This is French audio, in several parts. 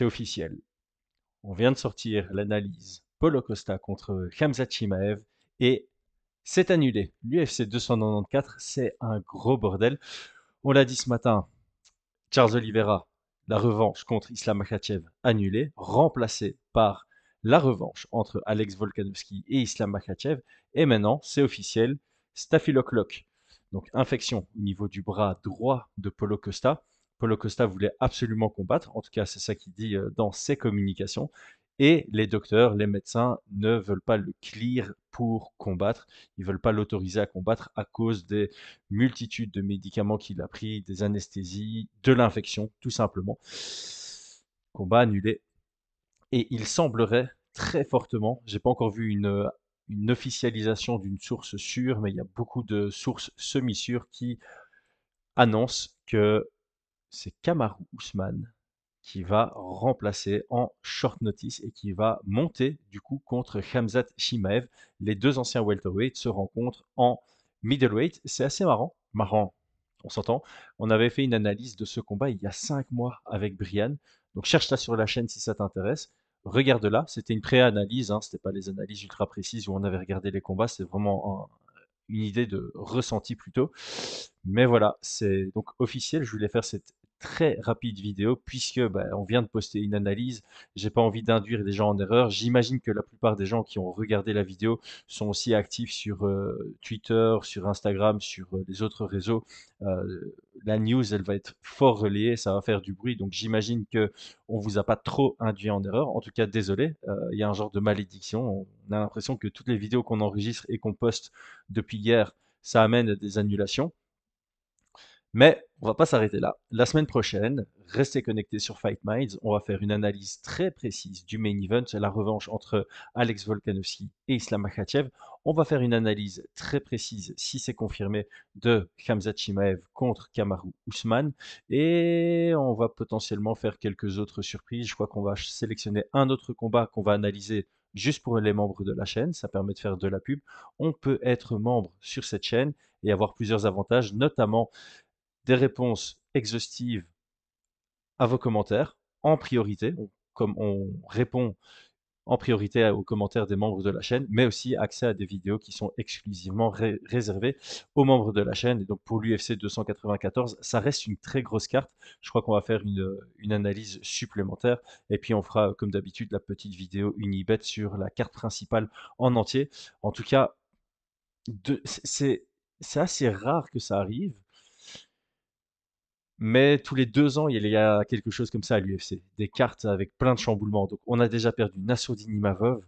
c'est officiel. On vient de sortir l'analyse Polo Costa contre Khamzat Chimaev et c'est annulé. L'UFC 294, c'est un gros bordel. On l'a dit ce matin, Charles Oliveira, la revanche contre Islam Makhachev annulée, remplacée par la revanche entre Alex Volkanovski et Islam Makhachev. Et maintenant, c'est officiel, Staphylocoque, donc infection au niveau du bras droit de Polo Costa. Polo Costa voulait absolument combattre, en tout cas c'est ça qu'il dit euh, dans ses communications, et les docteurs, les médecins ne veulent pas le clear pour combattre, ils veulent pas l'autoriser à combattre à cause des multitudes de médicaments qu'il a pris, des anesthésies, de l'infection, tout simplement. Combat annulé. Et il semblerait très fortement, j'ai pas encore vu une, une officialisation d'une source sûre, mais il y a beaucoup de sources semi-sûres qui annoncent que c'est Kamaru Ousmane qui va remplacer en short notice et qui va monter du coup contre Khamzat Shimaev. Les deux anciens welterweight se rencontrent en middleweight. C'est assez marrant, marrant, on s'entend. On avait fait une analyse de ce combat il y a cinq mois avec Brian. Donc cherche ça sur la chaîne si ça t'intéresse. Regarde-la, c'était une pré-analyse, hein, c'était pas les analyses ultra précises où on avait regardé les combats, c'est vraiment une idée de ressenti plutôt. Mais voilà, c'est donc officiel, je voulais faire cette très rapide vidéo puisque bah, on vient de poster une analyse. J'ai pas envie d'induire les gens en erreur. J'imagine que la plupart des gens qui ont regardé la vidéo sont aussi actifs sur euh, Twitter, sur Instagram, sur euh, les autres réseaux. Euh, la news, elle va être fort relayée, ça va faire du bruit. Donc j'imagine que on vous a pas trop induit en erreur. En tout cas, désolé. Il y a un genre de malédiction. On a l'impression que toutes les vidéos qu'on enregistre et qu'on poste depuis hier, ça amène des annulations. Mais on va pas s'arrêter là. La semaine prochaine, restez connectés sur Fight Minds. On va faire une analyse très précise du main event, la revanche entre Alex Volkanovski et Islam Makhachev. On va faire une analyse très précise, si c'est confirmé, de Khamzat Chimaev contre Kamaru Ousmane. Et on va potentiellement faire quelques autres surprises. Je crois qu'on va sélectionner un autre combat qu'on va analyser juste pour les membres de la chaîne. Ça permet de faire de la pub. On peut être membre sur cette chaîne et avoir plusieurs avantages, notamment des réponses exhaustives à vos commentaires en priorité, comme on répond en priorité aux commentaires des membres de la chaîne, mais aussi accès à des vidéos qui sont exclusivement réservées aux membres de la chaîne. Et donc pour l'UFC 294, ça reste une très grosse carte. Je crois qu'on va faire une, une, analyse supplémentaire. Et puis on fera, comme d'habitude, la petite vidéo Unibet sur la carte principale en entier. En tout cas, c'est assez rare que ça arrive. Mais tous les deux ans, il y a quelque chose comme ça à l'UFC. Des cartes avec plein de chamboulements. Donc, on a déjà perdu Nassourdine Imavov,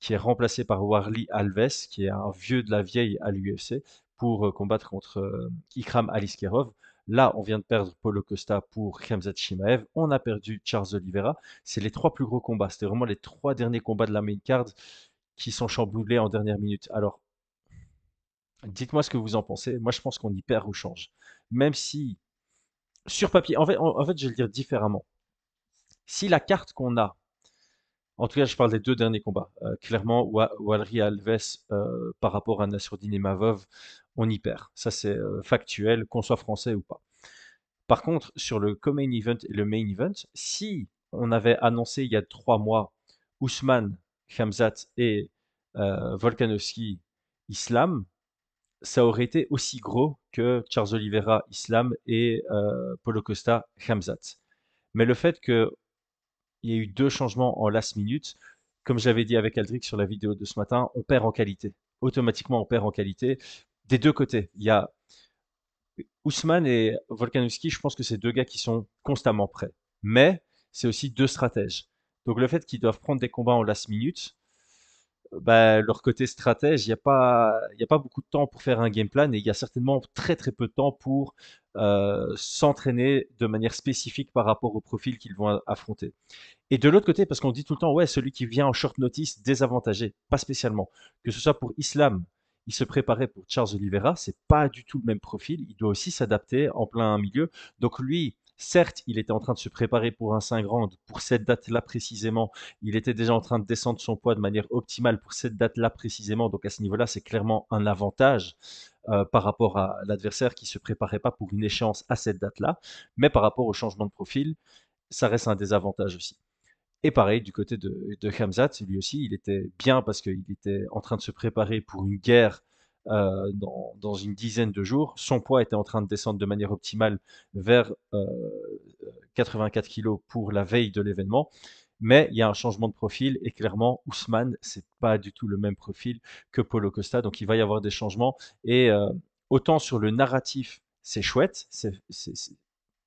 qui est remplacé par Warley Alves, qui est un vieux de la vieille à l'UFC, pour euh, combattre contre euh, Ikram Aliskerov. Là, on vient de perdre Paulo Costa pour Khamzat Chimaev. On a perdu Charles Oliveira. C'est les trois plus gros combats. C'était vraiment les trois derniers combats de la main card qui sont chamboulés en dernière minute. Alors, dites-moi ce que vous en pensez. Moi, je pense qu'on y perd ou change. Même si sur papier, en fait, je vais le dire différemment. Si la carte qu'on a, en tout cas, je parle des deux derniers combats, euh, clairement, Walri Alves euh, par rapport à Nasruddin et Mavov, on y perd. Ça, c'est euh, factuel, qu'on soit français ou pas. Par contre, sur le co-main event et le main event, si on avait annoncé il y a trois mois Ousmane, Khamzat et Volkanovski Islam, ça aurait été aussi gros que Charles Oliveira Islam et euh, Paulo Costa Hamzat. Mais le fait qu'il y ait eu deux changements en last minute, comme j'avais dit avec Aldric sur la vidéo de ce matin, on perd en qualité. Automatiquement, on perd en qualité. Des deux côtés. Il y a Ousmane et Volkanovski, je pense que c'est deux gars qui sont constamment prêts. Mais c'est aussi deux stratèges. Donc le fait qu'ils doivent prendre des combats en last minute, bah, leur côté stratège, il n'y a, pas, a pas beaucoup de temps pour faire un game plan et il y a certainement très très peu de temps pour euh, s'entraîner de manière spécifique par rapport au profil qu'ils vont affronter. Et de l'autre côté, parce qu'on dit tout le temps, ouais, celui qui vient en short notice, désavantagé, pas spécialement. Que ce soit pour Islam, il se préparait pour Charles Oliveira, c'est pas du tout le même profil, il doit aussi s'adapter en plein milieu. Donc lui, Certes, il était en train de se préparer pour un Saint Grand pour cette date-là précisément. Il était déjà en train de descendre son poids de manière optimale pour cette date-là précisément. Donc à ce niveau-là, c'est clairement un avantage euh, par rapport à l'adversaire qui se préparait pas pour une échéance à cette date-là. Mais par rapport au changement de profil, ça reste un désavantage aussi. Et pareil, du côté de, de lui aussi, il était bien parce qu'il était en train de se préparer pour une guerre euh, dans, une dizaine de jours. Son poids était en train de descendre de manière optimale vers 84 kg pour la veille de l'événement. Mais il y a un changement de profil et clairement, Ousmane, c'est pas du tout le même profil que Polo Costa. Donc il va y avoir des changements. Et euh, autant sur le narratif, c'est chouette,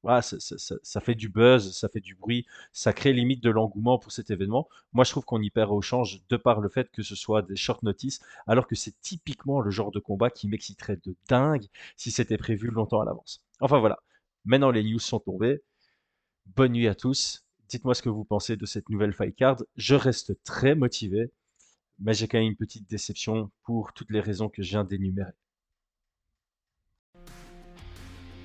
ça, fait du buzz, ça fait du bruit, ça crée limite de l'engouement pour cet événement. Moi, je trouve qu'on y perd au change de par le fait que ce soit des short notices, alors que c'est typiquement le genre de combat qui m'exciterait de dingue si c'était prévu longtemps à l'avance. Enfin voilà, maintenant les news sont tombées. Bonne nuit à tous. Dites-moi ce que vous pensez de cette nouvelle fight card. Je reste très motivé, mais j'ai quand même une petite déception pour toutes les raisons que je viens d'énumérer.